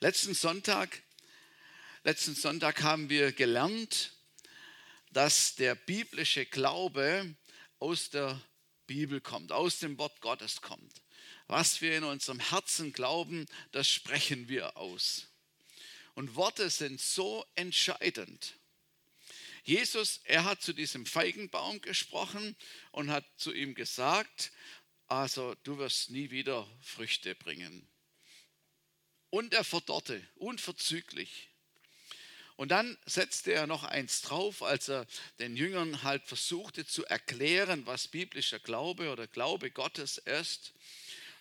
Letzten Sonntag, letzten Sonntag haben wir gelernt, dass der biblische Glaube aus der Bibel kommt, aus dem Wort Gottes kommt. Was wir in unserem Herzen glauben, das sprechen wir aus. Und Worte sind so entscheidend. Jesus, er hat zu diesem Feigenbaum gesprochen und hat zu ihm gesagt, also du wirst nie wieder Früchte bringen. Und er verdorrte, unverzüglich. Und dann setzte er noch eins drauf, als er den Jüngern halt versuchte zu erklären, was biblischer Glaube oder Glaube Gottes ist.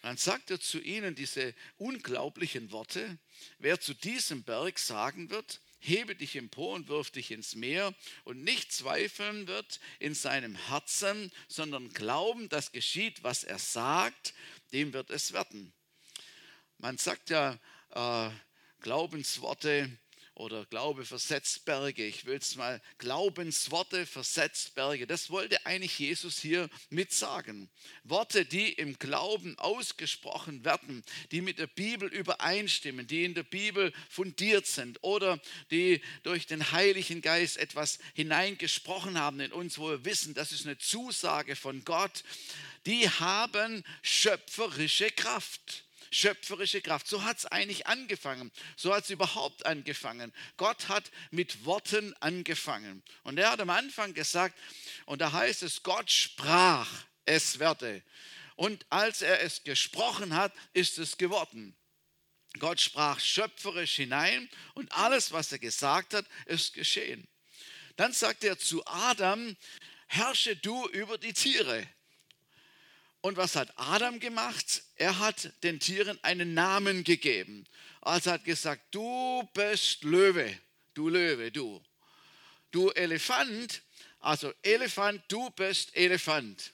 Und dann sagt er zu ihnen diese unglaublichen Worte, wer zu diesem Berg sagen wird, hebe dich empor und wirf dich ins Meer und nicht zweifeln wird in seinem Herzen, sondern glauben, dass geschieht, was er sagt, dem wird es werden. Man sagt ja, äh, Glaubensworte oder Glaube versetzt Berge. Ich will es mal Glaubensworte versetzt Berge. Das wollte eigentlich Jesus hier mit sagen. Worte, die im Glauben ausgesprochen werden, die mit der Bibel übereinstimmen, die in der Bibel fundiert sind oder die durch den Heiligen Geist etwas hineingesprochen haben in uns, wo wir wissen, das ist eine Zusage von Gott. Die haben schöpferische Kraft schöpferische Kraft. So hat es eigentlich angefangen. So hat es überhaupt angefangen. Gott hat mit Worten angefangen. Und er hat am Anfang gesagt, und da heißt es, Gott sprach, es werde. Und als er es gesprochen hat, ist es geworden. Gott sprach schöpferisch hinein und alles, was er gesagt hat, ist geschehen. Dann sagt er zu Adam, herrsche du über die Tiere. Und was hat Adam gemacht? Er hat den Tieren einen Namen gegeben. Also hat gesagt, du bist Löwe, du Löwe, du. Du Elefant, also Elefant, du bist Elefant.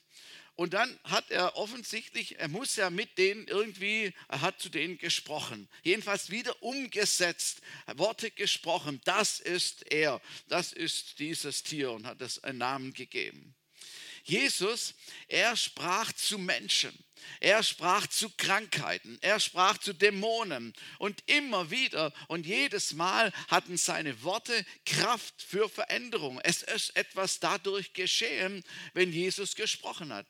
Und dann hat er offensichtlich, er muss ja mit denen irgendwie, er hat zu denen gesprochen. Jedenfalls wieder umgesetzt, Worte gesprochen. Das ist er, das ist dieses Tier und hat es einen Namen gegeben. Jesus, er sprach zu Menschen. Er sprach zu Krankheiten, er sprach zu Dämonen und immer wieder und jedes Mal hatten seine Worte Kraft für Veränderung. Es ist etwas dadurch geschehen, wenn Jesus gesprochen hat.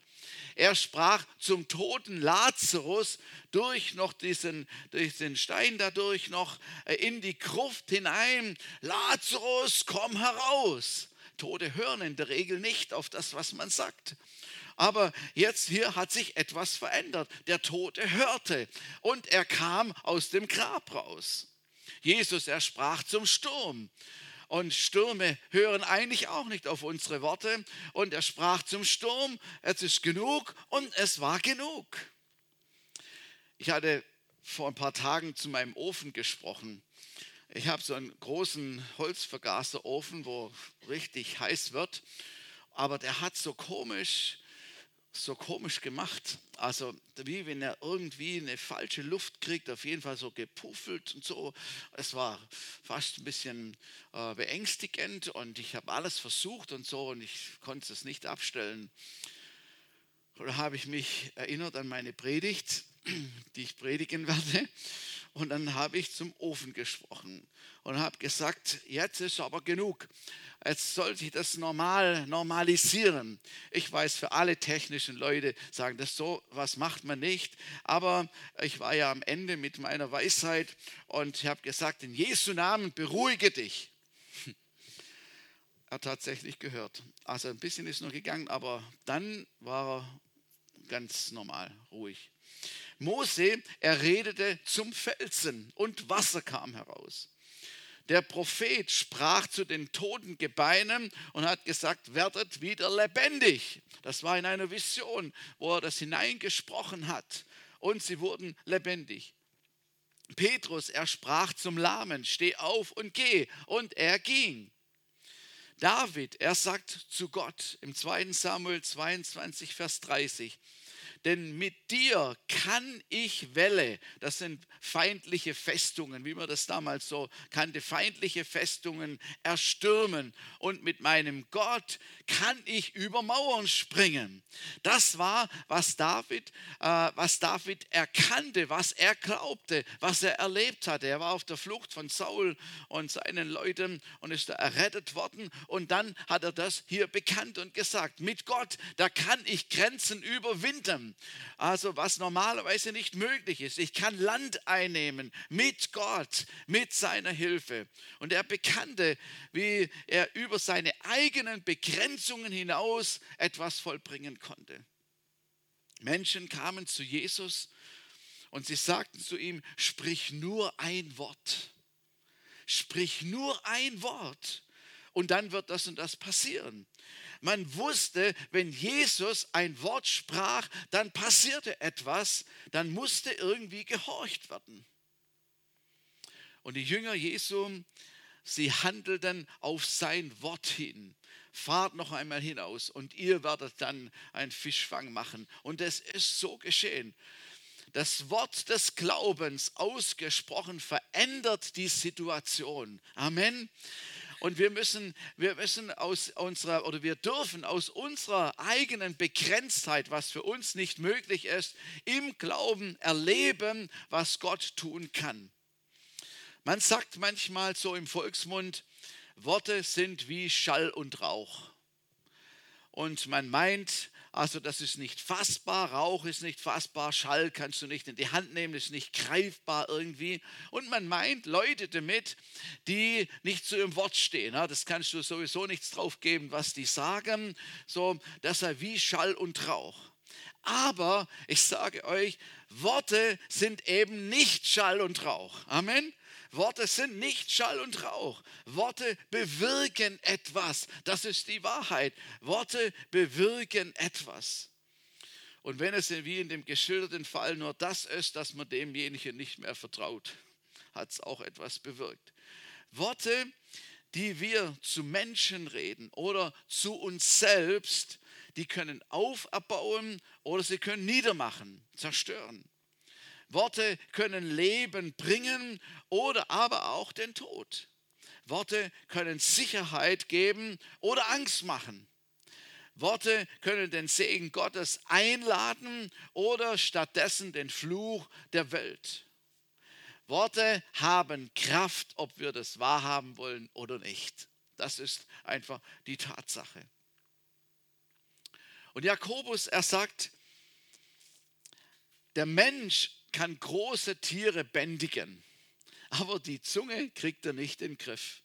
Er sprach zum toten Lazarus durch noch diesen, durch den Stein dadurch noch äh, in die Gruft hinein. Lazarus, komm heraus. Tote hören in der Regel nicht auf das, was man sagt. Aber jetzt hier hat sich etwas verändert. Der Tote hörte und er kam aus dem Grab raus. Jesus, er sprach zum Sturm. Und Stürme hören eigentlich auch nicht auf unsere Worte. Und er sprach zum Sturm, es ist genug und es war genug. Ich hatte vor ein paar Tagen zu meinem Ofen gesprochen. Ich habe so einen großen Holzvergaserofen, wo richtig heiß wird, aber der hat so komisch, so komisch gemacht. Also wie wenn er irgendwie eine falsche Luft kriegt, auf jeden Fall so gepuffelt und so. Es war fast ein bisschen äh, beängstigend und ich habe alles versucht und so und ich konnte es nicht abstellen. Da habe ich mich erinnert an meine Predigt, die ich predigen werde. Und dann habe ich zum Ofen gesprochen und habe gesagt, jetzt ist aber genug. Jetzt sollte ich das normal normalisieren. Ich weiß, für alle technischen Leute sagen das so, was macht man nicht. Aber ich war ja am Ende mit meiner Weisheit und ich habe gesagt, in Jesu Namen beruhige dich. Er hat tatsächlich gehört. Also ein bisschen ist noch gegangen, aber dann war er ganz normal, ruhig. Mose, er redete zum Felsen und Wasser kam heraus. Der Prophet sprach zu den toten Gebeinen und hat gesagt, werdet wieder lebendig. Das war in einer Vision, wo er das hineingesprochen hat. Und sie wurden lebendig. Petrus, er sprach zum Lahmen, steh auf und geh. Und er ging. David, er sagt zu Gott im 2. Samuel 22, Vers 30, denn mit dir kann ich Welle, das sind feindliche Festungen, wie man das damals so kannte, feindliche Festungen erstürmen und mit meinem Gott kann ich über Mauern springen. Das war, was David, äh, was David erkannte, was er glaubte, was er erlebt hatte. Er war auf der Flucht von Saul und seinen Leuten und ist errettet worden und dann hat er das hier bekannt und gesagt, mit Gott, da kann ich Grenzen überwinden. Also was normalerweise nicht möglich ist. Ich kann Land einnehmen mit Gott, mit seiner Hilfe. Und er bekannte, wie er über seine eigenen Begrenzungen hinaus etwas vollbringen konnte. Menschen kamen zu Jesus und sie sagten zu ihm, sprich nur ein Wort. Sprich nur ein Wort und dann wird das und das passieren. Man wusste, wenn Jesus ein Wort sprach, dann passierte etwas, dann musste irgendwie gehorcht werden. Und die Jünger Jesu, sie handelten auf sein Wort hin. Fahrt noch einmal hinaus und ihr werdet dann einen Fischfang machen. Und es ist so geschehen. Das Wort des Glaubens ausgesprochen verändert die Situation. Amen. Und wir müssen, wir müssen aus unserer oder wir dürfen aus unserer eigenen Begrenztheit, was für uns nicht möglich ist, im Glauben erleben, was Gott tun kann. Man sagt manchmal so im Volksmund, Worte sind wie Schall und Rauch. Und man meint, also das ist nicht fassbar, Rauch ist nicht fassbar, Schall kannst du nicht in die Hand nehmen, ist nicht greifbar irgendwie. Und man meint Leute damit, die nicht zu ihrem Wort stehen. Das kannst du sowieso nichts drauf geben, was die sagen. So, das sei wie Schall und Rauch. Aber ich sage euch, Worte sind eben nicht Schall und Rauch. Amen. Worte sind nicht Schall und Rauch. Worte bewirken etwas. Das ist die Wahrheit. Worte bewirken etwas. Und wenn es wie in dem geschilderten Fall nur das ist, dass man demjenigen nicht mehr vertraut, hat es auch etwas bewirkt. Worte, die wir zu Menschen reden oder zu uns selbst, die können auferbauen oder sie können niedermachen, zerstören. Worte können Leben bringen oder aber auch den Tod. Worte können Sicherheit geben oder Angst machen. Worte können den Segen Gottes einladen oder stattdessen den Fluch der Welt. Worte haben Kraft, ob wir das wahrhaben wollen oder nicht. Das ist einfach die Tatsache. Und Jakobus, er sagt, der Mensch kann große Tiere bändigen, aber die Zunge kriegt er nicht in den Griff.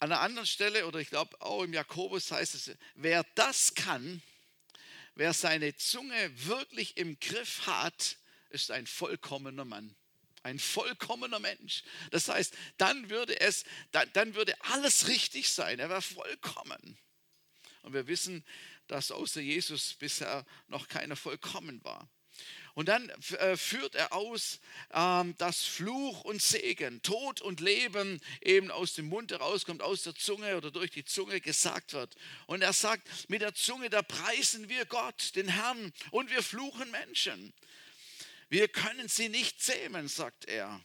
An einer anderen Stelle, oder ich glaube auch im Jakobus heißt es, wer das kann, wer seine Zunge wirklich im Griff hat, ist ein vollkommener Mann. Ein vollkommener Mensch. Das heißt, dann würde es, dann, dann würde alles richtig sein. Er wäre vollkommen. Und wir wissen, dass außer Jesus bisher noch keiner vollkommen war. Und dann äh, führt er aus, ähm, dass Fluch und Segen, Tod und Leben eben aus dem Mund herauskommt, aus der Zunge oder durch die Zunge gesagt wird. Und er sagt, mit der Zunge, da preisen wir Gott, den Herrn, und wir fluchen Menschen. Wir können sie nicht zähmen, sagt er.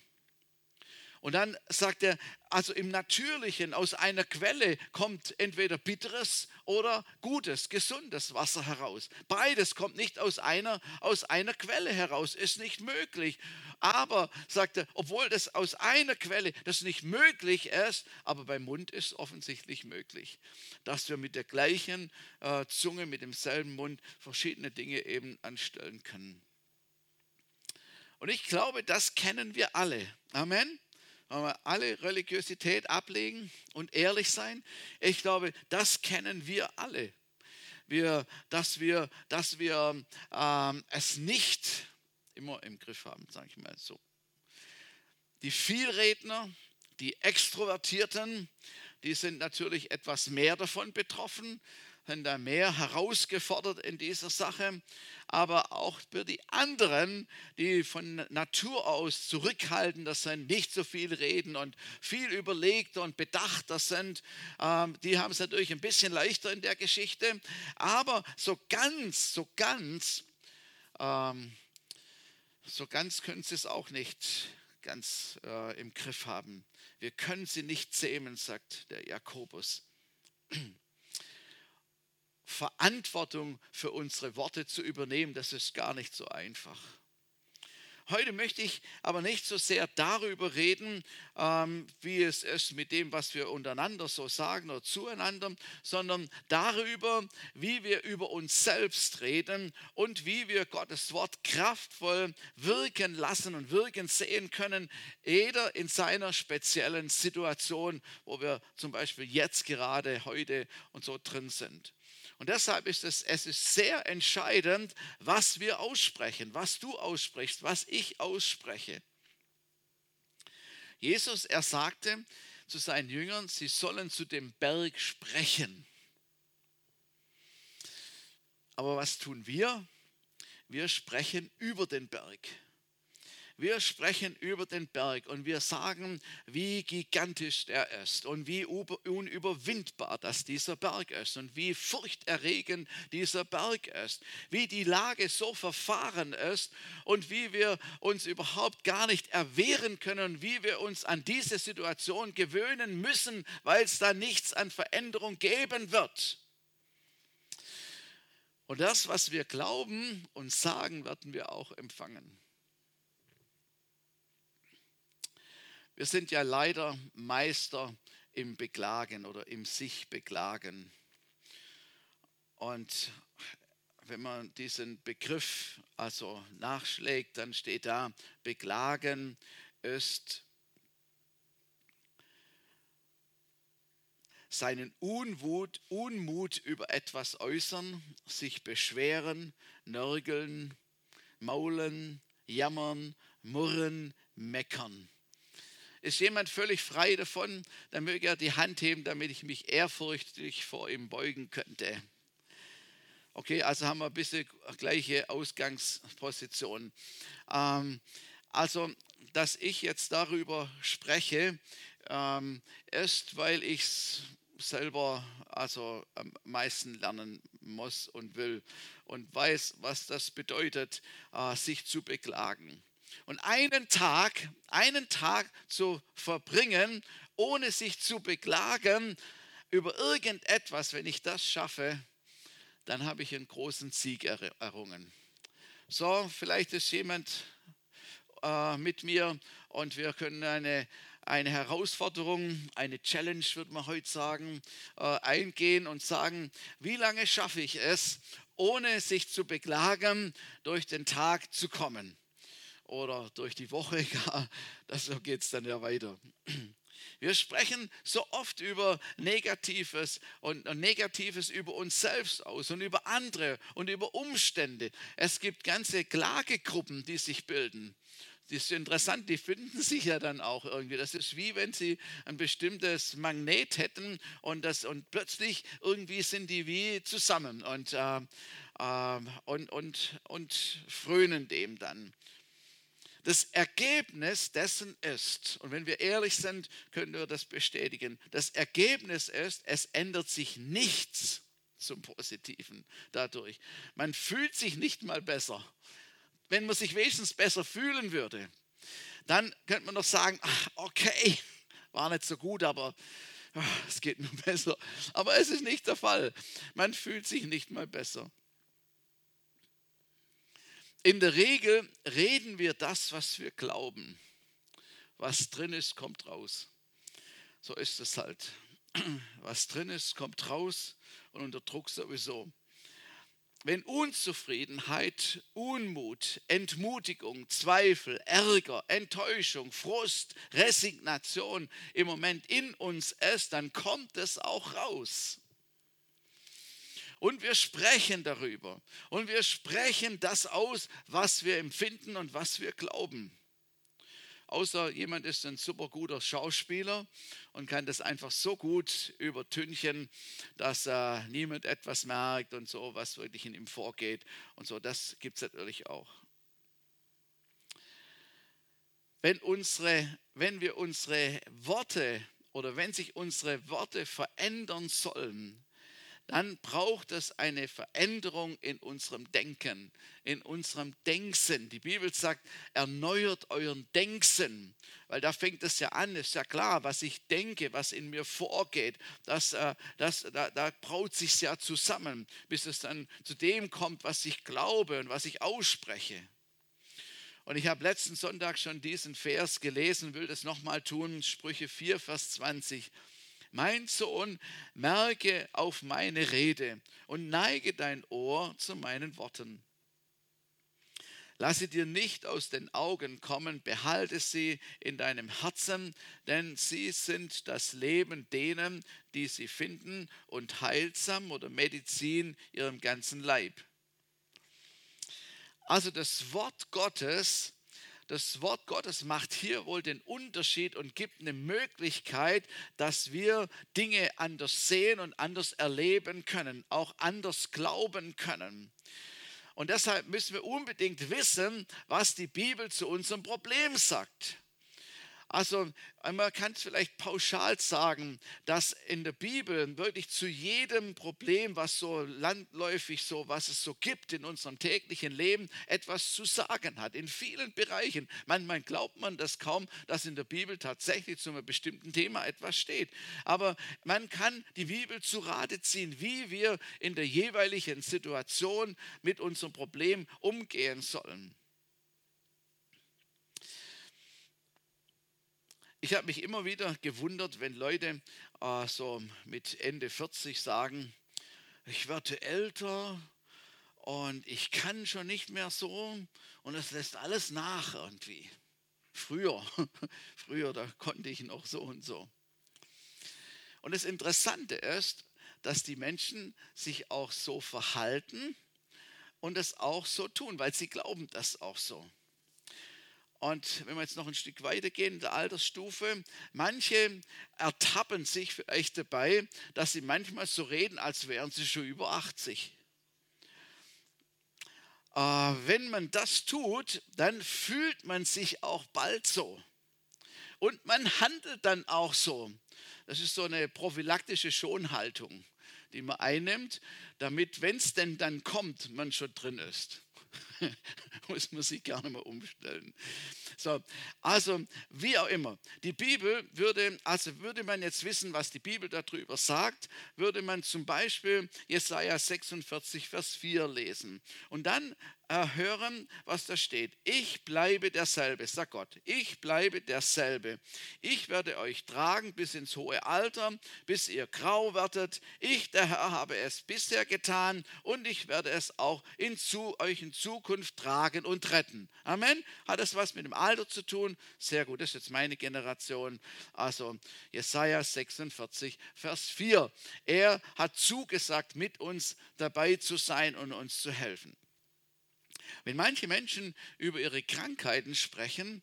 Und dann sagt er, also im Natürlichen, aus einer Quelle kommt entweder bitteres oder gutes, gesundes Wasser heraus. Beides kommt nicht aus einer, aus einer Quelle heraus, ist nicht möglich. Aber, sagt er, obwohl das aus einer Quelle das nicht möglich ist, aber beim Mund ist offensichtlich möglich, dass wir mit der gleichen äh, Zunge, mit demselben Mund verschiedene Dinge eben anstellen können. Und ich glaube, das kennen wir alle. Amen alle Religiosität ablegen und ehrlich sein. Ich glaube, das kennen wir alle. Wir, dass wir, dass wir ähm, es nicht immer im Griff haben, sage ich mal so. Die Vielredner, die Extrovertierten, die sind natürlich etwas mehr davon betroffen, sind da mehr herausgefordert in dieser Sache, aber auch für die anderen, die von Natur aus zurückhaltender sind, nicht so viel reden und viel überlegter und bedachter sind, ähm, die haben es natürlich ein bisschen leichter in der Geschichte, aber so ganz, so ganz, ähm, so ganz können sie es auch nicht ganz äh, im Griff haben. Wir können sie nicht zähmen, sagt der Jakobus. Verantwortung für unsere Worte zu übernehmen, das ist gar nicht so einfach. Heute möchte ich aber nicht so sehr darüber reden, ähm, wie es ist mit dem, was wir untereinander so sagen oder zueinander, sondern darüber, wie wir über uns selbst reden und wie wir Gottes Wort kraftvoll wirken lassen und wirken sehen können, jeder in seiner speziellen Situation, wo wir zum Beispiel jetzt gerade heute und so drin sind. Und deshalb ist es, es ist sehr entscheidend, was wir aussprechen, was du aussprichst, was ich ausspreche. Jesus, er sagte zu seinen Jüngern, sie sollen zu dem Berg sprechen. Aber was tun wir? Wir sprechen über den Berg. Wir sprechen über den Berg und wir sagen, wie gigantisch er ist und wie unüberwindbar das dieser Berg ist und wie furchterregend dieser Berg ist, wie die Lage so verfahren ist und wie wir uns überhaupt gar nicht erwehren können, wie wir uns an diese Situation gewöhnen müssen, weil es da nichts an Veränderung geben wird. Und das, was wir glauben und sagen, werden wir auch empfangen. Wir sind ja leider Meister im Beklagen oder im sich beklagen. Und wenn man diesen Begriff also nachschlägt, dann steht da, beklagen ist seinen Unwut, Unmut über etwas äußern, sich beschweren, nörgeln, maulen, jammern, murren, meckern. Ist jemand völlig frei davon, dann möge er die Hand heben, damit ich mich ehrfurchtig vor ihm beugen könnte. Okay, also haben wir ein bisschen gleiche Ausgangsposition. Ähm, also, dass ich jetzt darüber spreche, ähm, ist, weil ich es selber also am meisten lernen muss und will und weiß, was das bedeutet, äh, sich zu beklagen. Und einen Tag, einen Tag zu verbringen, ohne sich zu beklagen über irgendetwas, wenn ich das schaffe, dann habe ich einen großen Sieg errungen. So, vielleicht ist jemand äh, mit mir und wir können eine, eine Herausforderung, eine Challenge, würde man heute sagen, äh, eingehen und sagen, wie lange schaffe ich es, ohne sich zu beklagen, durch den Tag zu kommen oder durch die Woche, ja, das, so geht es dann ja weiter. Wir sprechen so oft über Negatives und Negatives über uns selbst aus und über andere und über Umstände. Es gibt ganze Klagegruppen, die sich bilden. Das ist interessant, die finden sich ja dann auch irgendwie. Das ist wie wenn sie ein bestimmtes Magnet hätten und, das, und plötzlich irgendwie sind die wie zusammen und, äh, äh, und, und, und frönen dem dann. Das Ergebnis dessen ist, und wenn wir ehrlich sind, können wir das bestätigen, das Ergebnis ist, es ändert sich nichts zum Positiven dadurch. Man fühlt sich nicht mal besser. Wenn man sich wenigstens besser fühlen würde, dann könnte man noch sagen, okay, war nicht so gut, aber es geht nur besser. Aber es ist nicht der Fall. Man fühlt sich nicht mal besser. In der Regel reden wir das, was wir glauben. Was drin ist, kommt raus. So ist es halt. Was drin ist, kommt raus und unter Druck sowieso. Wenn Unzufriedenheit, Unmut, Entmutigung, Zweifel, Ärger, Enttäuschung, Frust, Resignation im Moment in uns ist, dann kommt es auch raus. Und wir sprechen darüber. Und wir sprechen das aus, was wir empfinden und was wir glauben. Außer jemand ist ein super guter Schauspieler und kann das einfach so gut übertünchen, dass äh, niemand etwas merkt und so, was wirklich in ihm vorgeht. Und so, das gibt es natürlich auch. Wenn, unsere, wenn wir unsere Worte oder wenn sich unsere Worte verändern sollen, dann braucht es eine Veränderung in unserem Denken, in unserem Denksinn. Die Bibel sagt, erneuert euren Denksinn, weil da fängt es ja an, ist ja klar, was ich denke, was in mir vorgeht, das, äh, das, da, da braut sich ja zusammen, bis es dann zu dem kommt, was ich glaube und was ich ausspreche. Und ich habe letzten Sonntag schon diesen Vers gelesen, will das nochmal tun, Sprüche 4, Vers 20. Mein Sohn, merke auf meine Rede und neige dein Ohr zu meinen Worten. Lasse dir nicht aus den Augen kommen, behalte sie in deinem Herzen, denn sie sind das Leben denen, die sie finden und heilsam oder Medizin ihrem ganzen Leib. Also das Wort Gottes das Wort Gottes macht hier wohl den Unterschied und gibt eine Möglichkeit, dass wir Dinge anders sehen und anders erleben können, auch anders glauben können. Und deshalb müssen wir unbedingt wissen, was die Bibel zu unserem Problem sagt. Also man kann es vielleicht pauschal sagen, dass in der Bibel wirklich zu jedem Problem, was so landläufig so, was es so gibt in unserem täglichen Leben, etwas zu sagen hat. In vielen Bereichen. Manchmal glaubt man das kaum, dass in der Bibel tatsächlich zu einem bestimmten Thema etwas steht. Aber man kann die Bibel zu Rate ziehen, wie wir in der jeweiligen Situation mit unserem Problem umgehen sollen. Ich habe mich immer wieder gewundert, wenn Leute äh, so mit Ende 40 sagen, ich werde älter und ich kann schon nicht mehr so und es lässt alles nach irgendwie. Früher, früher, da konnte ich noch so und so. Und das Interessante ist, dass die Menschen sich auch so verhalten und es auch so tun, weil sie glauben das auch so. Und wenn wir jetzt noch ein Stück weitergehen in der Altersstufe, manche ertappen sich vielleicht dabei, dass sie manchmal so reden, als wären sie schon über 80. Äh, wenn man das tut, dann fühlt man sich auch bald so. Und man handelt dann auch so. Das ist so eine prophylaktische Schonhaltung, die man einnimmt, damit, wenn es denn dann kommt, man schon drin ist. muss man sich gerne mal umstellen. So, also wie auch immer, die Bibel würde, also würde man jetzt wissen, was die Bibel darüber sagt, würde man zum Beispiel Jesaja 46, Vers 4 lesen. Und dann hören, was da steht. Ich bleibe derselbe, sagt Gott. Ich bleibe derselbe. Ich werde euch tragen bis ins hohe Alter, bis ihr grau werdet. Ich, der Herr, habe es bisher getan und ich werde es auch in zu, euch in Zukunft tragen und retten. Amen. Hat das was mit dem Alter zu tun? Sehr gut, das ist jetzt meine Generation. Also Jesaja 46, Vers 4. Er hat zugesagt, mit uns dabei zu sein und uns zu helfen. Wenn manche Menschen über ihre Krankheiten sprechen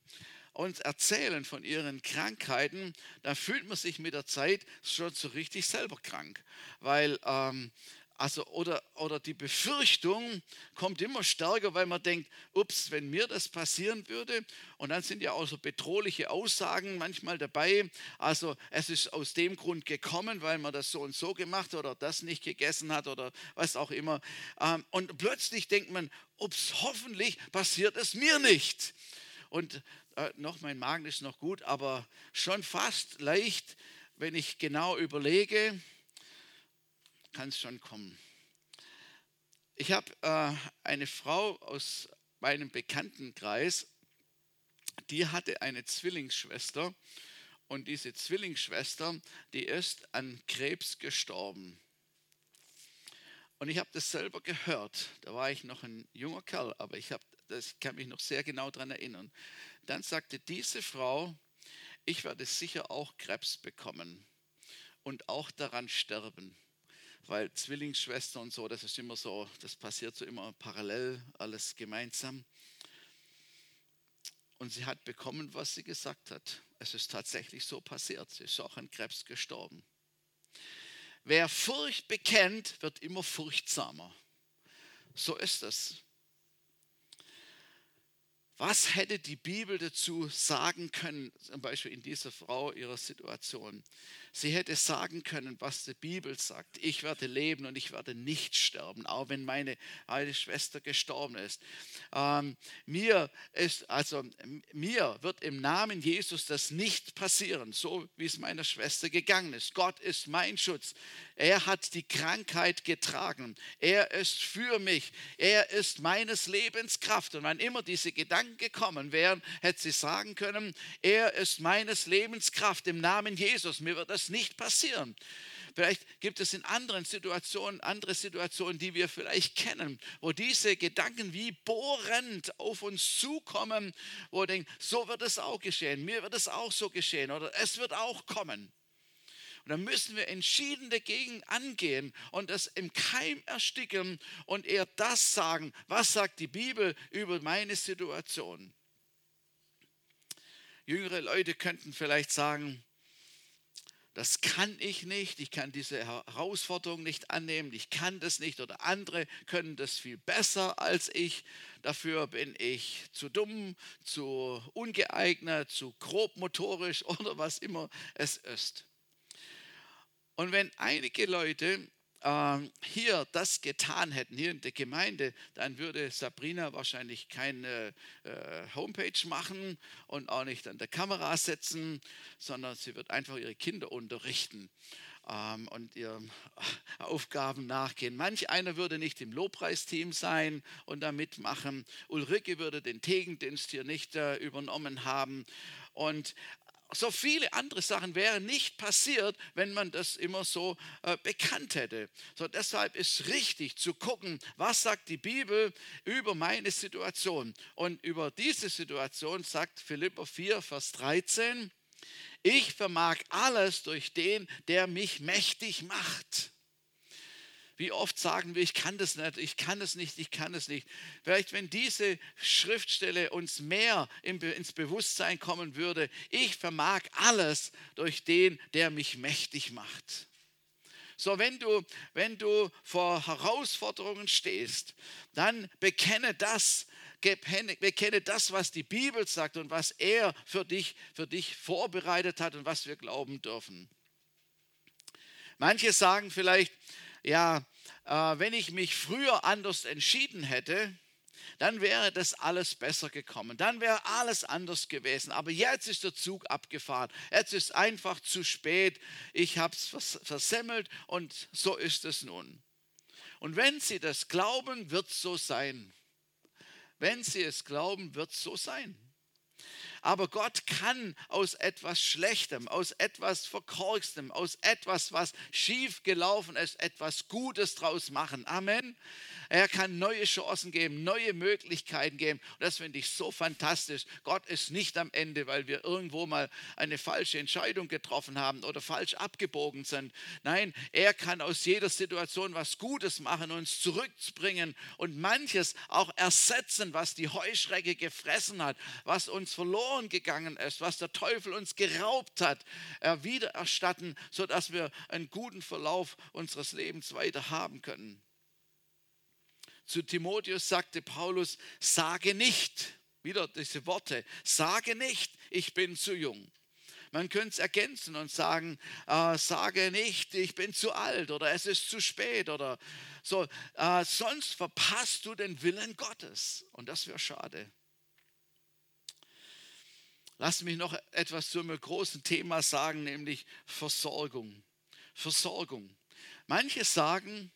und erzählen von ihren Krankheiten, dann fühlt man sich mit der Zeit schon so richtig selber krank, weil ähm, also, oder, oder die Befürchtung kommt immer stärker, weil man denkt, ups, wenn mir das passieren würde. Und dann sind ja auch so bedrohliche Aussagen manchmal dabei. Also es ist aus dem Grund gekommen, weil man das so und so gemacht oder das nicht gegessen hat oder was auch immer. Ähm, und plötzlich denkt man, ups, hoffentlich passiert es mir nicht. Und äh, noch, mein Magen ist noch gut, aber schon fast leicht, wenn ich genau überlege, kann es schon kommen. Ich habe äh, eine Frau aus meinem Bekanntenkreis, die hatte eine Zwillingsschwester und diese Zwillingsschwester, die ist an Krebs gestorben. Und ich habe das selber gehört. Da war ich noch ein junger Kerl, aber ich, hab, das, kann mich noch sehr genau daran erinnern. Dann sagte diese Frau, ich werde sicher auch Krebs bekommen und auch daran sterben weil Zwillingsschwester und so, das ist immer so, das passiert so immer parallel, alles gemeinsam. Und sie hat bekommen, was sie gesagt hat. Es ist tatsächlich so passiert. Sie ist auch an Krebs gestorben. Wer Furcht bekennt, wird immer furchtsamer. So ist es. Was hätte die Bibel dazu sagen können, zum Beispiel in dieser Frau ihrer Situation? Sie hätte sagen können, was die Bibel sagt. Ich werde leben und ich werde nicht sterben, auch wenn meine alte Schwester gestorben ist. Ähm, mir ist, also mir wird im Namen Jesus das nicht passieren, so wie es meiner Schwester gegangen ist. Gott ist mein Schutz. Er hat die Krankheit getragen. Er ist für mich. Er ist meines Lebens Kraft. Und wann immer diese Gedanken gekommen wären, hätte sie sagen können, er ist meines Lebens Kraft im Namen Jesus. Mir wird das nicht passieren. Vielleicht gibt es in anderen Situationen, andere Situationen, die wir vielleicht kennen, wo diese Gedanken wie bohrend auf uns zukommen, wo wir denken, so wird es auch geschehen, mir wird es auch so geschehen oder es wird auch kommen. Und dann müssen wir entschieden dagegen angehen und das im Keim ersticken und eher das sagen, was sagt die Bibel über meine Situation. Jüngere Leute könnten vielleicht sagen, das kann ich nicht, ich kann diese Herausforderung nicht annehmen, ich kann das nicht oder andere können das viel besser als ich. Dafür bin ich zu dumm, zu ungeeignet, zu grobmotorisch oder was immer es ist. Und wenn einige Leute hier das getan hätten, hier in der Gemeinde, dann würde Sabrina wahrscheinlich keine äh, Homepage machen und auch nicht an der Kamera setzen, sondern sie wird einfach ihre Kinder unterrichten ähm, und ihren Aufgaben nachgehen. Manch einer würde nicht im Lobpreisteam sein und da mitmachen. Ulrike würde den Tegendienst hier nicht äh, übernommen haben. Und so viele andere Sachen wären nicht passiert, wenn man das immer so äh, bekannt hätte. So deshalb ist richtig zu gucken, was sagt die Bibel über meine Situation. Und über diese Situation sagt Philipper 4, Vers 13, ich vermag alles durch den, der mich mächtig macht. Wie oft sagen wir, ich kann das nicht, ich kann es nicht, ich kann es nicht. Vielleicht, wenn diese Schriftstelle uns mehr ins Bewusstsein kommen würde, ich vermag alles durch den, der mich mächtig macht. So, wenn du, wenn du vor Herausforderungen stehst, dann bekenne das, bekenne das, was die Bibel sagt und was er für dich, für dich vorbereitet hat und was wir glauben dürfen. Manche sagen vielleicht, ja, wenn ich mich früher anders entschieden hätte, dann wäre das alles besser gekommen. Dann wäre alles anders gewesen. Aber jetzt ist der Zug abgefahren. Jetzt ist einfach zu spät. Ich habe es versemmelt und so ist es nun. Und wenn Sie das glauben, wird es so sein. Wenn Sie es glauben, wird es so sein. Aber Gott kann aus etwas Schlechtem, aus etwas Verkorkstem, aus etwas, was schief gelaufen ist, etwas Gutes draus machen. Amen. Er kann neue Chancen geben, neue Möglichkeiten geben. Und das finde ich so fantastisch. Gott ist nicht am Ende, weil wir irgendwo mal eine falsche Entscheidung getroffen haben oder falsch abgebogen sind. Nein, er kann aus jeder Situation was Gutes machen, uns zurückbringen und manches auch ersetzen, was die Heuschrecke gefressen hat, was uns verloren gegangen ist, was der Teufel uns geraubt hat, wiedererstatten, sodass wir einen guten Verlauf unseres Lebens weiter haben können. Zu Timotheus sagte Paulus, sage nicht, wieder diese Worte, sage nicht, ich bin zu jung. Man könnte es ergänzen und sagen, äh, sage nicht, ich bin zu alt oder es ist zu spät oder so. Äh, sonst verpasst du den Willen Gottes und das wäre schade. Lass mich noch etwas zu einem großen Thema sagen, nämlich Versorgung. Versorgung. Manche sagen,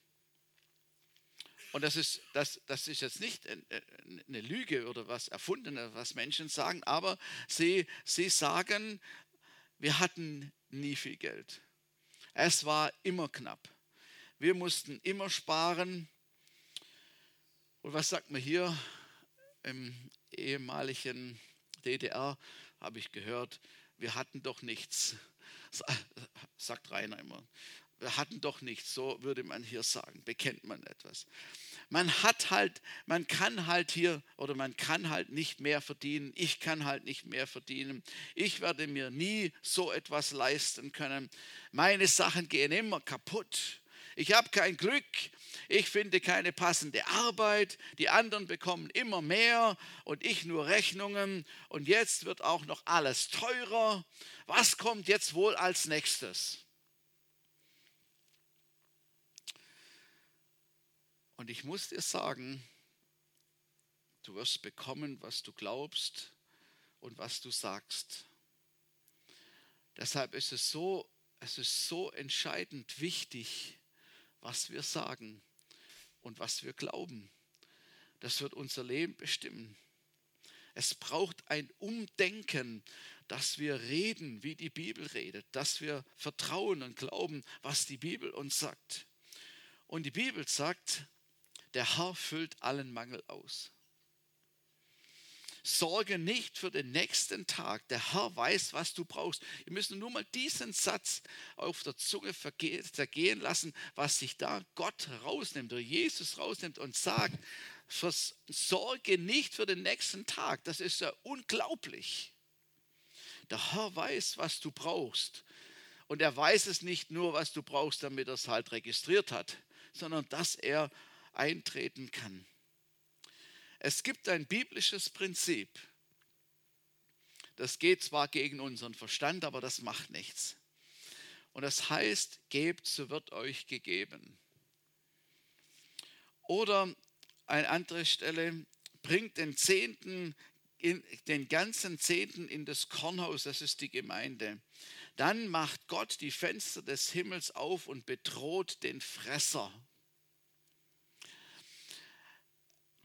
und das ist, das, das ist jetzt nicht eine Lüge oder was Erfundenes, was Menschen sagen, aber sie, sie sagen, wir hatten nie viel Geld. Es war immer knapp. Wir mussten immer sparen. Und was sagt man hier im ehemaligen DDR, habe ich gehört, wir hatten doch nichts, sagt Rainer immer. wir hatten doch nichts, so würde man hier sagen, bekennt man etwas. Man hat halt, man kann halt hier oder man kann halt nicht mehr verdienen. Ich kann halt nicht mehr verdienen. Ich werde mir nie so etwas leisten können. Meine Sachen gehen immer kaputt. Ich habe kein Glück. Ich finde keine passende Arbeit. Die anderen bekommen immer mehr und ich nur Rechnungen. Und jetzt wird auch noch alles teurer. Was kommt jetzt wohl als nächstes? Und ich muss dir sagen, du wirst bekommen, was du glaubst und was du sagst. Deshalb ist es so, es ist so entscheidend wichtig, was wir sagen und was wir glauben. Das wird unser Leben bestimmen. Es braucht ein Umdenken, dass wir reden, wie die Bibel redet, dass wir vertrauen und glauben, was die Bibel uns sagt. Und die Bibel sagt, der Herr füllt allen Mangel aus. Sorge nicht für den nächsten Tag. Der Herr weiß, was du brauchst. Wir müssen nur mal diesen Satz auf der Zunge zergehen lassen, was sich da Gott rausnimmt oder Jesus rausnimmt und sagt, sorge nicht für den nächsten Tag. Das ist ja unglaublich. Der Herr weiß, was du brauchst. Und er weiß es nicht nur, was du brauchst, damit er es halt registriert hat, sondern dass er eintreten kann. Es gibt ein biblisches Prinzip. Das geht zwar gegen unseren Verstand, aber das macht nichts. Und das heißt, gebt, so wird euch gegeben. Oder eine andere Stelle, bringt den Zehnten, in, den ganzen Zehnten in das Kornhaus, das ist die Gemeinde. Dann macht Gott die Fenster des Himmels auf und bedroht den Fresser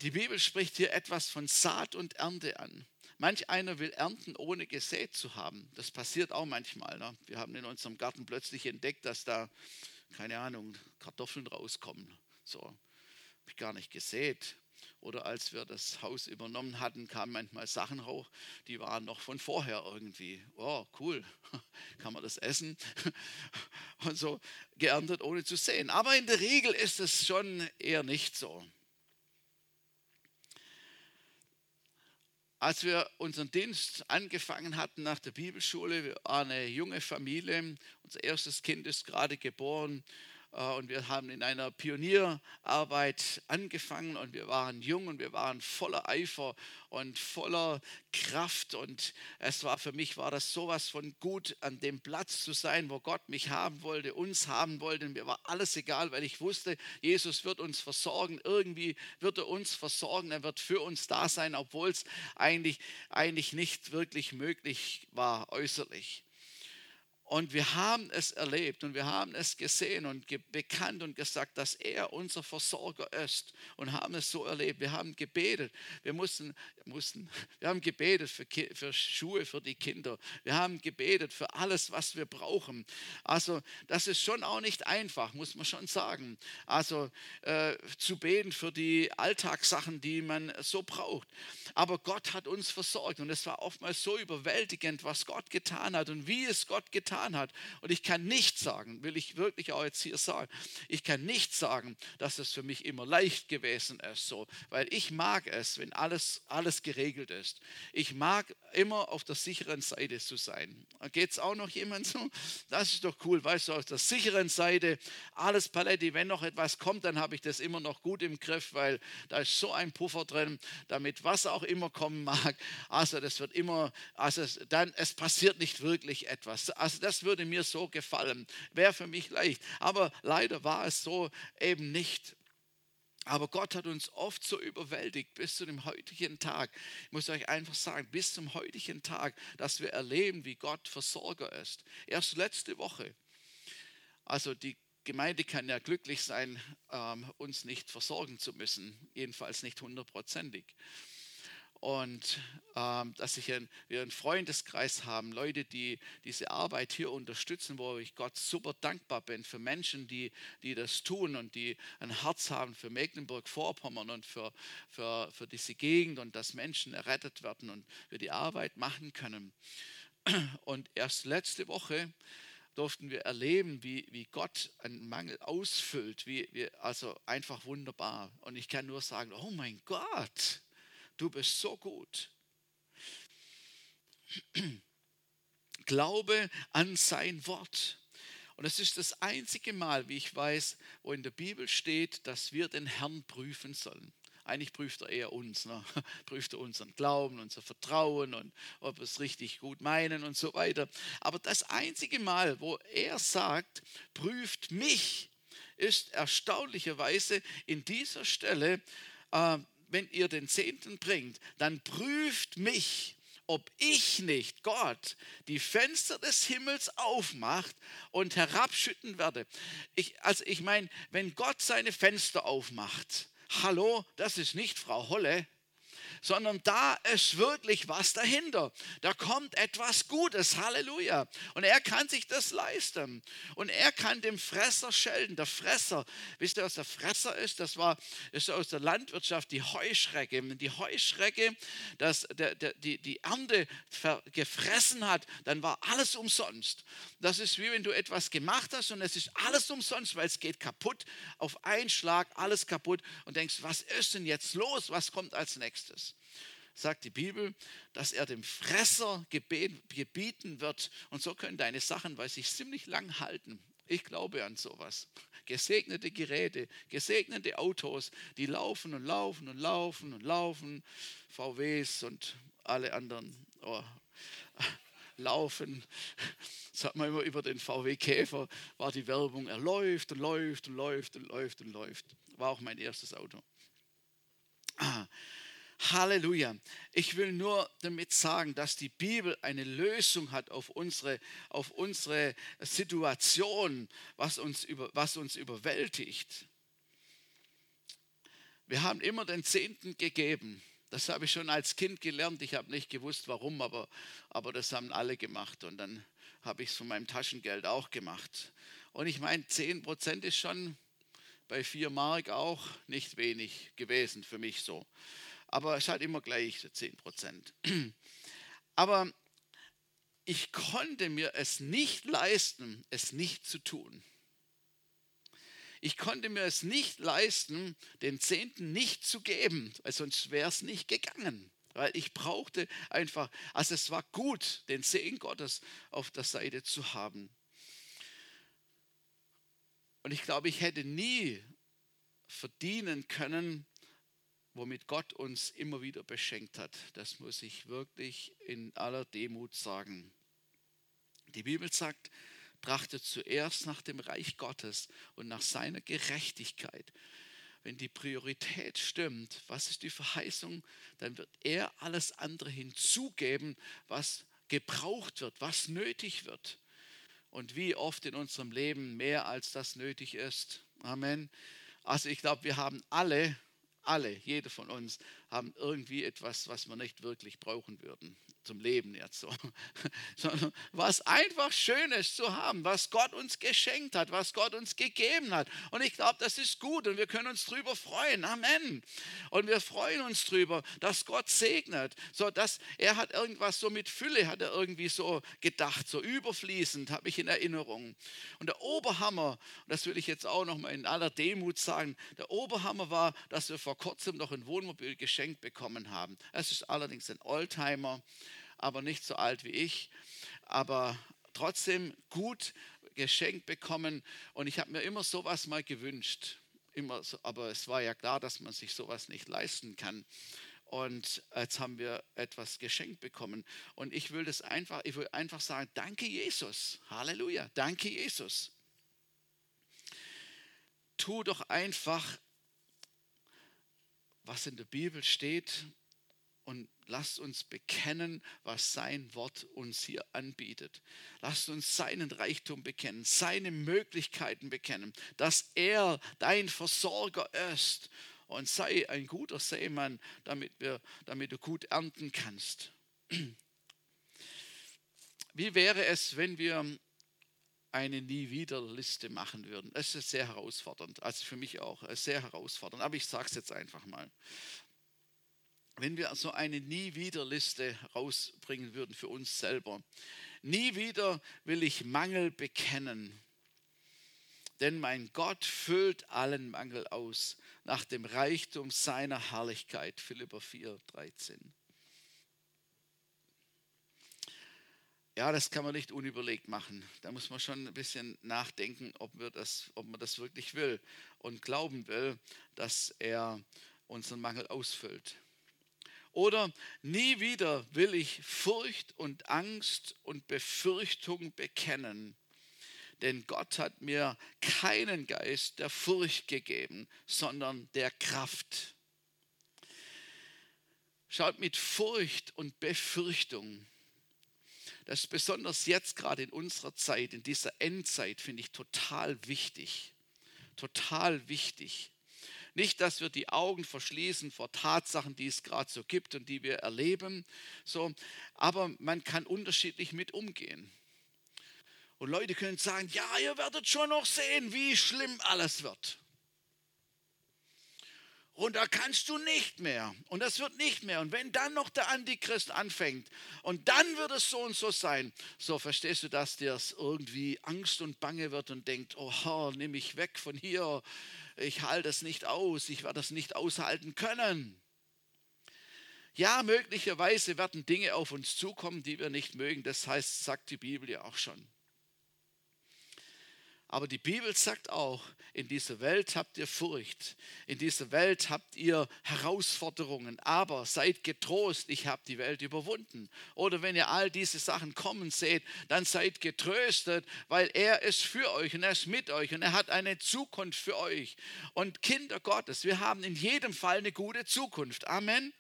Die Bibel spricht hier etwas von Saat und Ernte an. Manch einer will ernten, ohne gesät zu haben. Das passiert auch manchmal. Ne? Wir haben in unserem Garten plötzlich entdeckt, dass da, keine Ahnung, Kartoffeln rauskommen. So, habe ich gar nicht gesät. Oder als wir das Haus übernommen hatten, kamen manchmal Sachen hoch, die waren noch von vorher irgendwie. Oh, cool, kann man das essen? Und so geerntet, ohne zu sehen. Aber in der Regel ist es schon eher nicht so. Als wir unseren Dienst angefangen hatten nach der Bibelschule, wir waren eine junge Familie, unser erstes Kind ist gerade geboren und wir haben in einer Pionierarbeit angefangen und wir waren jung und wir waren voller Eifer und voller Kraft und es war für mich war das sowas von gut an dem Platz zu sein, wo Gott mich haben wollte, uns haben wollte. Und mir war alles egal, weil ich wusste, Jesus wird uns versorgen, irgendwie wird er uns versorgen, er wird für uns da sein, obwohl es eigentlich, eigentlich nicht wirklich möglich war äußerlich. Und wir haben es erlebt und wir haben es gesehen und bekannt und gesagt, dass er unser Versorger ist und haben es so erlebt. Wir haben gebetet. Wir mussten, mussten wir haben gebetet für, für Schuhe für die Kinder. Wir haben gebetet für alles, was wir brauchen. Also das ist schon auch nicht einfach, muss man schon sagen. Also äh, zu beten für die Alltagssachen, die man so braucht. Aber Gott hat uns versorgt und es war oftmals so überwältigend, was Gott getan hat und wie es Gott getan getan hat. Und ich kann nicht sagen, will ich wirklich auch jetzt hier sagen, ich kann nicht sagen, dass es für mich immer leicht gewesen ist, so, weil ich mag es, wenn alles, alles geregelt ist. Ich mag immer auf der sicheren Seite zu sein. Geht es auch noch jemand so? Das ist doch cool, weißt du, auf der sicheren Seite, alles Paletti, wenn noch etwas kommt, dann habe ich das immer noch gut im Griff, weil da ist so ein Puffer drin, damit was auch immer kommen mag. Also das wird immer, also dann, es passiert nicht wirklich etwas. Also das das würde mir so gefallen, wäre für mich leicht. Aber leider war es so eben nicht. Aber Gott hat uns oft so überwältigt bis zu dem heutigen Tag. Ich muss euch einfach sagen, bis zum heutigen Tag, dass wir erleben, wie Gott Versorger ist. Erst letzte Woche, also die Gemeinde kann ja glücklich sein, ähm, uns nicht versorgen zu müssen, jedenfalls nicht hundertprozentig und ähm, dass ich ein, wir einen Freundeskreis haben, Leute, die diese Arbeit hier unterstützen, wo ich Gott super dankbar bin für Menschen, die, die das tun und die ein Herz haben für Mecklenburg-Vorpommern und für, für, für diese Gegend und dass Menschen errettet werden und wir die Arbeit machen können. Und erst letzte Woche durften wir erleben, wie, wie Gott einen Mangel ausfüllt. Wie, wie, also einfach wunderbar. Und ich kann nur sagen, oh mein Gott, du bist so gut. Glaube an sein Wort. Und es ist das einzige Mal, wie ich weiß, wo in der Bibel steht, dass wir den Herrn prüfen sollen. Eigentlich prüft er eher uns, ne? prüft er unseren Glauben, unser Vertrauen und ob wir es richtig gut meinen und so weiter. Aber das einzige Mal, wo er sagt, prüft mich, ist erstaunlicherweise in dieser Stelle, äh, wenn ihr den Zehnten bringt, dann prüft mich ob ich nicht, Gott, die Fenster des Himmels aufmacht und herabschütten werde. Ich, also ich meine, wenn Gott seine Fenster aufmacht, hallo, das ist nicht Frau Holle, sondern da ist wirklich was dahinter. Da kommt etwas Gutes, Halleluja. Und er kann sich das leisten. Und er kann dem Fresser schelten. Der Fresser, wisst ihr, was der Fresser ist? Das war ist aus der Landwirtschaft die Heuschrecke. Wenn die Heuschrecke das, der, der, die, die Ernte gefressen hat, dann war alles umsonst. Das ist wie wenn du etwas gemacht hast und es ist alles umsonst, weil es geht kaputt. Auf einen Schlag alles kaputt und denkst, was ist denn jetzt los? Was kommt als nächstes? Sagt die Bibel, dass er dem Fresser gebieten wird. Und so können deine Sachen bei sich ziemlich lang halten. Ich glaube an sowas. Gesegnete Geräte, gesegnete Autos, die laufen und laufen und laufen und laufen. VWs und alle anderen oh, laufen. Sagt man immer über den VW Käfer, war die Werbung, er läuft und läuft und läuft und läuft und läuft. War auch mein erstes Auto. Halleluja. Ich will nur damit sagen, dass die Bibel eine Lösung hat auf unsere, auf unsere Situation, was uns, über, was uns überwältigt. Wir haben immer den Zehnten gegeben. Das habe ich schon als Kind gelernt. Ich habe nicht gewusst, warum, aber, aber das haben alle gemacht. Und dann habe ich es von meinem Taschengeld auch gemacht. Und ich meine, 10 Prozent ist schon bei 4 Mark auch nicht wenig gewesen für mich so aber es ist halt immer gleich, so 10 Prozent. Aber ich konnte mir es nicht leisten, es nicht zu tun. Ich konnte mir es nicht leisten, den Zehnten nicht zu geben, weil sonst wäre es nicht gegangen. Weil ich brauchte einfach, also es war gut, den Segen Gottes auf der Seite zu haben. Und ich glaube, ich hätte nie verdienen können, womit Gott uns immer wieder beschenkt hat. Das muss ich wirklich in aller Demut sagen. Die Bibel sagt, trachtet zuerst nach dem Reich Gottes und nach seiner Gerechtigkeit. Wenn die Priorität stimmt, was ist die Verheißung, dann wird er alles andere hinzugeben, was gebraucht wird, was nötig wird. Und wie oft in unserem Leben mehr als das nötig ist. Amen. Also ich glaube, wir haben alle alle, jeder von uns, haben irgendwie etwas, was wir nicht wirklich brauchen würden zum Leben jetzt so, sondern was einfach Schönes zu haben, was Gott uns geschenkt hat, was Gott uns gegeben hat. Und ich glaube, das ist gut und wir können uns drüber freuen. Amen. Und wir freuen uns drüber, dass Gott segnet, so dass er hat irgendwas so mit Fülle hat er irgendwie so gedacht, so überfließend habe ich in Erinnerung. Und der Oberhammer, das will ich jetzt auch noch mal in aller Demut sagen, der Oberhammer war, dass wir vor kurzem noch ein Wohnmobil geschenkt bekommen haben. Es ist allerdings ein Oldtimer aber nicht so alt wie ich, aber trotzdem gut geschenkt bekommen. Und ich habe mir immer sowas mal gewünscht. Immer so, aber es war ja klar, dass man sich sowas nicht leisten kann. Und jetzt haben wir etwas geschenkt bekommen. Und ich will das einfach, ich will einfach sagen, danke Jesus. Halleluja. Danke Jesus. Tu doch einfach, was in der Bibel steht und lasst uns bekennen, was sein Wort uns hier anbietet. Lasst uns seinen Reichtum bekennen, seine Möglichkeiten bekennen, dass er dein Versorger ist. Und sei ein guter Seemann, damit, wir, damit du gut ernten kannst. Wie wäre es, wenn wir eine Nie-Wieder-Liste machen würden? Es ist sehr herausfordernd, also für mich auch sehr herausfordernd, aber ich sage es jetzt einfach mal wenn wir so eine Nie wieder Liste rausbringen würden für uns selber. Nie wieder will ich Mangel bekennen, denn mein Gott füllt allen Mangel aus nach dem Reichtum seiner Herrlichkeit. Philipper 4, 13. Ja, das kann man nicht unüberlegt machen. Da muss man schon ein bisschen nachdenken, ob, wir das, ob man das wirklich will und glauben will, dass er unseren Mangel ausfüllt. Oder nie wieder will ich Furcht und Angst und Befürchtung bekennen, denn Gott hat mir keinen Geist der Furcht gegeben, sondern der Kraft. Schaut mit Furcht und Befürchtung. Das ist besonders jetzt gerade in unserer Zeit, in dieser Endzeit, finde ich total wichtig. Total wichtig. Nicht, dass wir die Augen verschließen vor Tatsachen, die es gerade so gibt und die wir erleben, so, aber man kann unterschiedlich mit umgehen. Und Leute können sagen, ja, ihr werdet schon noch sehen, wie schlimm alles wird. Und da kannst du nicht mehr. Und das wird nicht mehr. Und wenn dann noch der Antichrist anfängt und dann wird es so und so sein, so verstehst du, dass dir irgendwie Angst und Bange wird und denkt, oh nimm mich weg von hier. Ich halte es nicht aus. Ich werde es nicht aushalten können. Ja, möglicherweise werden Dinge auf uns zukommen, die wir nicht mögen. Das heißt, sagt die Bibel ja auch schon. Aber die Bibel sagt auch, in dieser Welt habt ihr Furcht, in dieser Welt habt ihr Herausforderungen, aber seid getrost, ich habe die Welt überwunden. Oder wenn ihr all diese Sachen kommen seht, dann seid getröstet, weil er ist für euch und er ist mit euch und er hat eine Zukunft für euch. Und Kinder Gottes, wir haben in jedem Fall eine gute Zukunft. Amen.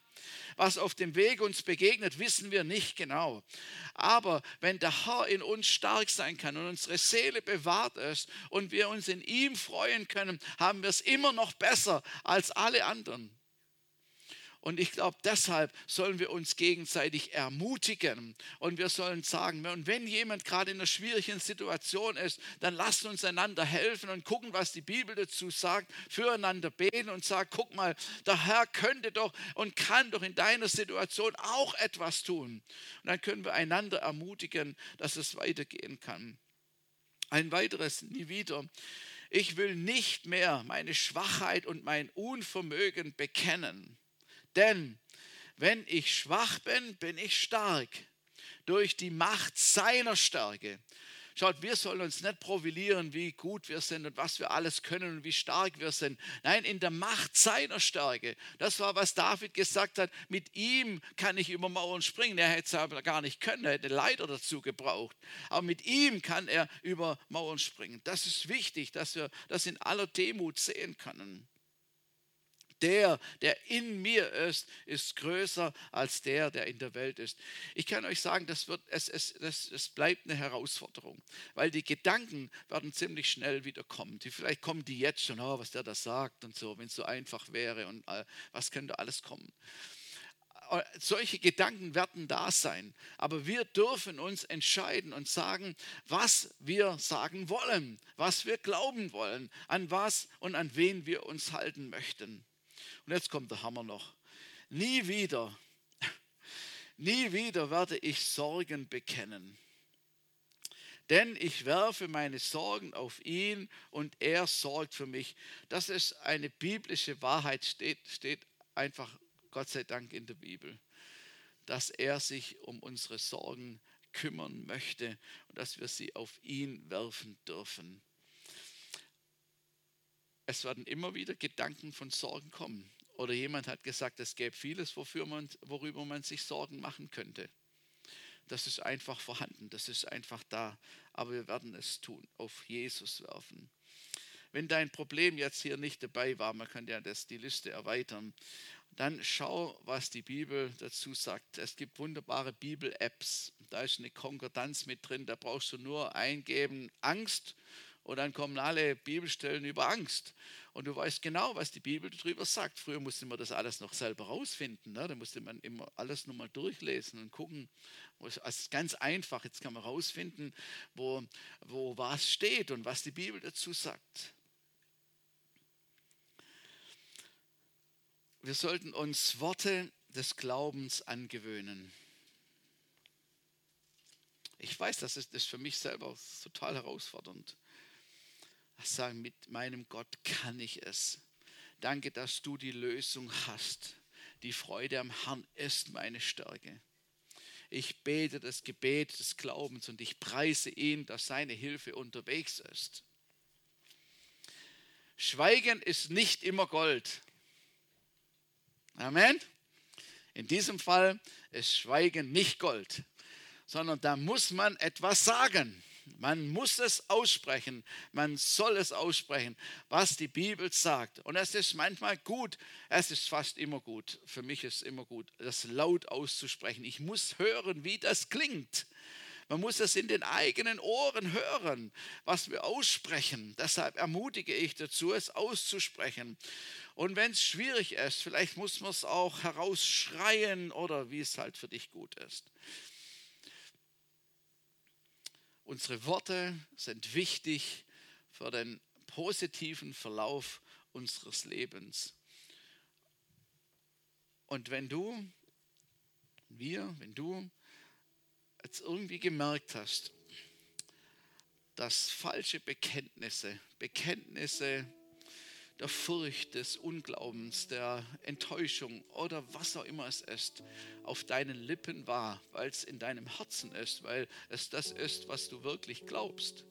Was auf dem Weg uns begegnet, wissen wir nicht genau. Aber wenn der Herr in uns stark sein kann und unsere Seele bewahrt ist und wir uns in ihm freuen können, haben wir es immer noch besser als alle anderen. Und ich glaube, deshalb sollen wir uns gegenseitig ermutigen und wir sollen sagen, und wenn jemand gerade in einer schwierigen Situation ist, dann lasst uns einander helfen und gucken, was die Bibel dazu sagt, füreinander beten und sagen, guck mal, der Herr könnte doch und kann doch in deiner Situation auch etwas tun. Und dann können wir einander ermutigen, dass es weitergehen kann. Ein weiteres, nie wieder. Ich will nicht mehr meine Schwachheit und mein Unvermögen bekennen denn wenn ich schwach bin, bin ich stark durch die Macht seiner Stärke. Schaut, wir sollen uns nicht profilieren, wie gut wir sind und was wir alles können und wie stark wir sind. Nein, in der Macht seiner Stärke. Das war, was David gesagt hat. Mit ihm kann ich über Mauern springen. Er hätte es aber gar nicht können. Er hätte Leiter dazu gebraucht. Aber mit ihm kann er über Mauern springen. Das ist wichtig, dass wir das in aller Demut sehen können der, der in mir ist, ist größer als der, der in der Welt ist. Ich kann euch sagen, das, wird, es, es, es, es bleibt eine Herausforderung, weil die Gedanken werden ziemlich schnell wieder kommen. Die, vielleicht kommen die jetzt schon, oh, was der da sagt und so, wenn es so einfach wäre und äh, was könnte alles kommen. Äh, solche Gedanken werden da sein, aber wir dürfen uns entscheiden und sagen, was wir sagen wollen, was wir glauben wollen, an was und an wen wir uns halten möchten. Und jetzt kommt der Hammer noch. Nie wieder, nie wieder werde ich Sorgen bekennen. Denn ich werfe meine Sorgen auf ihn und er sorgt für mich. Das ist eine biblische Wahrheit, steht, steht einfach Gott sei Dank in der Bibel, dass er sich um unsere Sorgen kümmern möchte und dass wir sie auf ihn werfen dürfen. Es werden immer wieder Gedanken von Sorgen kommen. Oder jemand hat gesagt, es gäbe vieles, man, worüber man sich Sorgen machen könnte. Das ist einfach vorhanden, das ist einfach da. Aber wir werden es tun, auf Jesus werfen. Wenn dein Problem jetzt hier nicht dabei war, man kann ja das, die Liste erweitern, dann schau, was die Bibel dazu sagt. Es gibt wunderbare Bibel-Apps. Da ist eine Konkordanz mit drin. Da brauchst du nur eingeben Angst und dann kommen alle Bibelstellen über Angst. Und du weißt genau, was die Bibel darüber sagt. Früher musste man das alles noch selber rausfinden. Ne? Da musste man immer alles nochmal durchlesen und gucken. Es ist ganz einfach. Jetzt kann man rausfinden, wo, wo was steht und was die Bibel dazu sagt. Wir sollten uns Worte des Glaubens angewöhnen. Ich weiß, das ist das für mich selber total herausfordernd. Ich sage, mit meinem Gott kann ich es. Danke, dass du die Lösung hast. Die Freude am Herrn ist meine Stärke. Ich bete das Gebet des Glaubens und ich preise ihn, dass seine Hilfe unterwegs ist. Schweigen ist nicht immer Gold. Amen. In diesem Fall ist Schweigen nicht Gold, sondern da muss man etwas sagen. Man muss es aussprechen, man soll es aussprechen, was die Bibel sagt. Und es ist manchmal gut, es ist fast immer gut, für mich ist es immer gut, das laut auszusprechen. Ich muss hören, wie das klingt. Man muss es in den eigenen Ohren hören, was wir aussprechen. Deshalb ermutige ich dazu, es auszusprechen. Und wenn es schwierig ist, vielleicht muss man es auch herausschreien oder wie es halt für dich gut ist. Unsere Worte sind wichtig für den positiven Verlauf unseres Lebens. Und wenn du, wir, wenn du jetzt irgendwie gemerkt hast, dass falsche Bekenntnisse, Bekenntnisse der Furcht, des Unglaubens, der Enttäuschung oder was auch immer es ist, auf deinen Lippen war, weil es in deinem Herzen ist, weil es das ist, was du wirklich glaubst,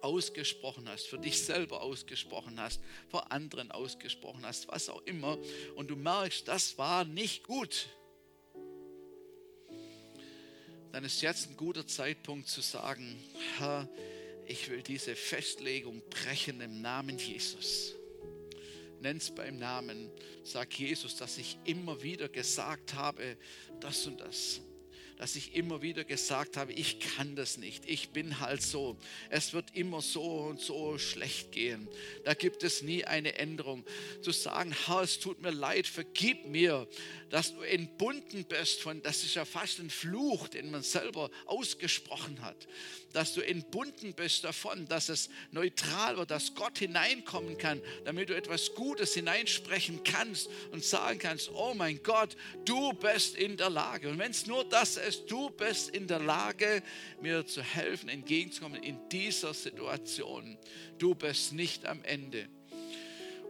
ausgesprochen hast, für dich selber ausgesprochen hast, vor anderen ausgesprochen hast, was auch immer, und du merkst, das war nicht gut. Dann ist jetzt ein guter Zeitpunkt zu sagen, Herr, ich will diese Festlegung brechen im Namen Jesus. Nenn es beim Namen. Sag Jesus, dass ich immer wieder gesagt habe, das und das dass ich immer wieder gesagt habe, ich kann das nicht, ich bin halt so. Es wird immer so und so schlecht gehen. Da gibt es nie eine Änderung. Zu sagen, Herr, es tut mir leid, vergib mir, dass du entbunden bist von, das ist ja fast ein Fluch, den man selber ausgesprochen hat, dass du entbunden bist davon, dass es neutral wird, dass Gott hineinkommen kann, damit du etwas Gutes hineinsprechen kannst und sagen kannst, oh mein Gott, du bist in der Lage. Und wenn es nur das ist, du bist in der Lage, mir zu helfen, entgegenzukommen in dieser Situation. Du bist nicht am Ende.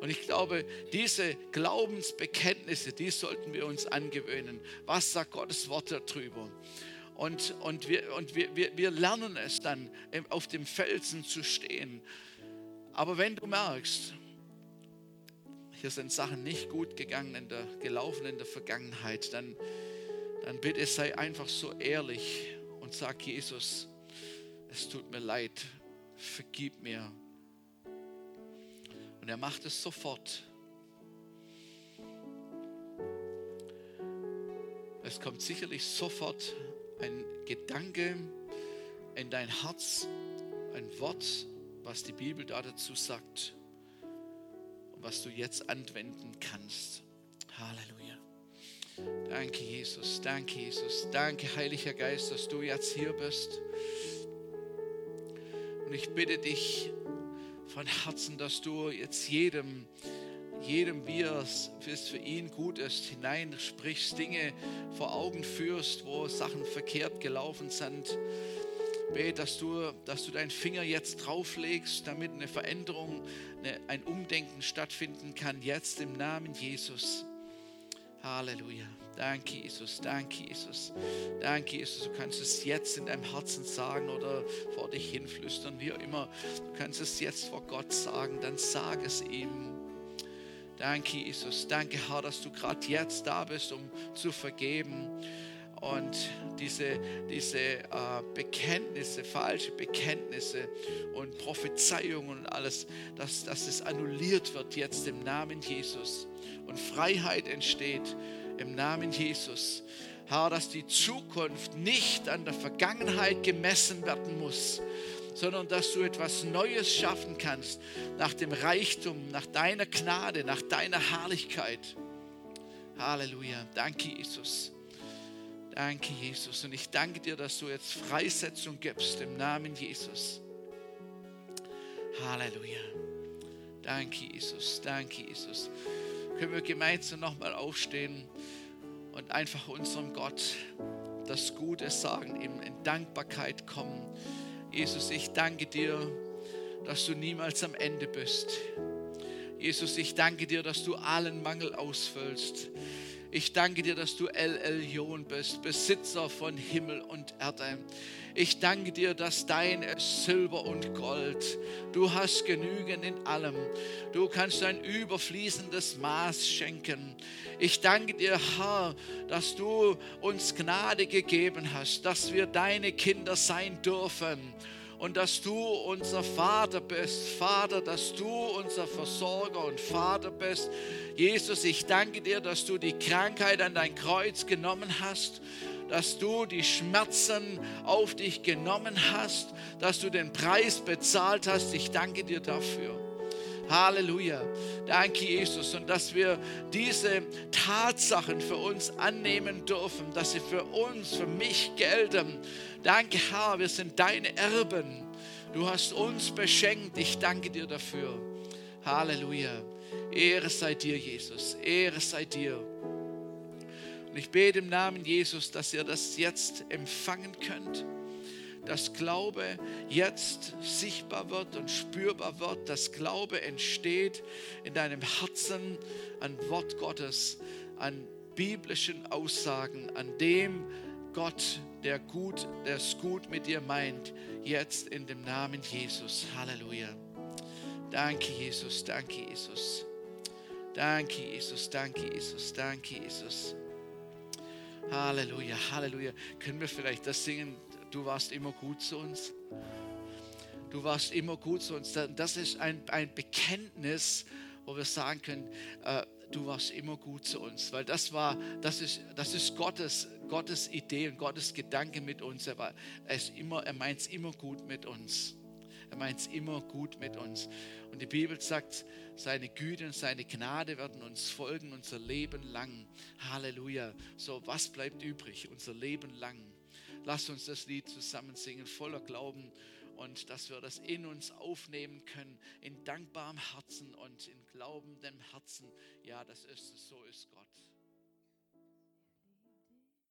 Und ich glaube, diese Glaubensbekenntnisse, die sollten wir uns angewöhnen. Was sagt Gottes Wort darüber? Und, und, wir, und wir, wir, wir lernen es dann, auf dem Felsen zu stehen. Aber wenn du merkst, hier sind Sachen nicht gut gegangen, in der, gelaufen in der Vergangenheit, dann, dann bitte sei einfach so ehrlich und sag Jesus, es tut mir leid, vergib mir und er macht es sofort. Es kommt sicherlich sofort ein Gedanke in dein Herz, ein Wort, was die Bibel da dazu sagt und was du jetzt anwenden kannst. Halleluja. Danke, Jesus. Danke, Jesus. Danke, Heiliger Geist, dass du jetzt hier bist. Und ich bitte dich, von Herzen, dass du jetzt jedem, jedem, wie es für ihn gut ist, hineinsprichst, Dinge vor Augen führst, wo Sachen verkehrt gelaufen sind. Bete, dass du, dass du deinen Finger jetzt drauflegst, damit eine Veränderung, eine, ein Umdenken stattfinden kann, jetzt im Namen Jesus. Halleluja. Danke, Jesus. Danke, Jesus. Danke, Jesus. Du kannst es jetzt in deinem Herzen sagen oder vor dich hinflüstern, wie auch immer. Du kannst es jetzt vor Gott sagen, dann sag es ihm. Danke, Jesus. Danke, Herr, dass du gerade jetzt da bist, um zu vergeben. Und diese, diese äh, Bekenntnisse, falsche Bekenntnisse und Prophezeiungen und alles, dass, dass es annulliert wird jetzt im Namen Jesus und Freiheit entsteht im Namen Jesus. Herr, dass die Zukunft nicht an der Vergangenheit gemessen werden muss, sondern dass du etwas Neues schaffen kannst nach dem Reichtum, nach deiner Gnade, nach deiner Herrlichkeit. Halleluja. Danke, Jesus. Danke, Jesus. Und ich danke dir, dass du jetzt Freisetzung gibst im Namen Jesus. Halleluja. Danke, Jesus. Danke, Jesus. können wir gemeinsam nochmal aufstehen und einfach unserem Gott das Gute sagen, ihm in Dankbarkeit kommen. Jesus, ich danke dir, dass du niemals am Ende bist. Jesus, ich danke dir, dass du allen Mangel ausfüllst. Ich danke dir, dass du El Elyon bist, Besitzer von Himmel und Erde. Ich danke dir, dass dein Silber und Gold, du hast genügend in allem. Du kannst ein überfließendes Maß schenken. Ich danke dir, Herr, dass du uns Gnade gegeben hast, dass wir deine Kinder sein dürfen und dass du unser Vater bist. Vater, dass du unser Versorger und Vater bist. Jesus, ich danke dir, dass du die Krankheit an dein Kreuz genommen hast dass du die Schmerzen auf dich genommen hast, dass du den Preis bezahlt hast. Ich danke dir dafür. Halleluja. Danke, Jesus. Und dass wir diese Tatsachen für uns annehmen dürfen, dass sie für uns, für mich gelten. Danke, Herr, wir sind deine Erben. Du hast uns beschenkt. Ich danke dir dafür. Halleluja. Ehre sei dir, Jesus. Ehre sei dir. Und ich bete im Namen Jesus, dass ihr das jetzt empfangen könnt dass Glaube jetzt sichtbar wird und spürbar wird, dass Glaube entsteht in deinem Herzen an Wort Gottes, an biblischen Aussagen, an dem Gott, der gut, der es gut mit dir meint, jetzt in dem Namen Jesus. Halleluja. Danke, Jesus, danke, Jesus. Danke, Jesus, danke, Jesus, danke, Jesus. Halleluja, Halleluja. Können wir vielleicht das singen? du warst immer gut zu uns. Du warst immer gut zu uns. Das ist ein, ein Bekenntnis, wo wir sagen können, äh, du warst immer gut zu uns. Weil das war, das ist, das ist Gottes, Gottes Idee und Gottes Gedanke mit uns. Er, war, er, er meint es immer gut mit uns. Er meint es immer gut mit uns. Und die Bibel sagt, seine Güte und seine Gnade werden uns folgen unser Leben lang. Halleluja. So, was bleibt übrig? Unser Leben lang. Lasst uns das Lied zusammen singen, voller Glauben und dass wir das in uns aufnehmen können, in dankbarem Herzen und in glaubendem Herzen. Ja, das ist es, so ist Gott.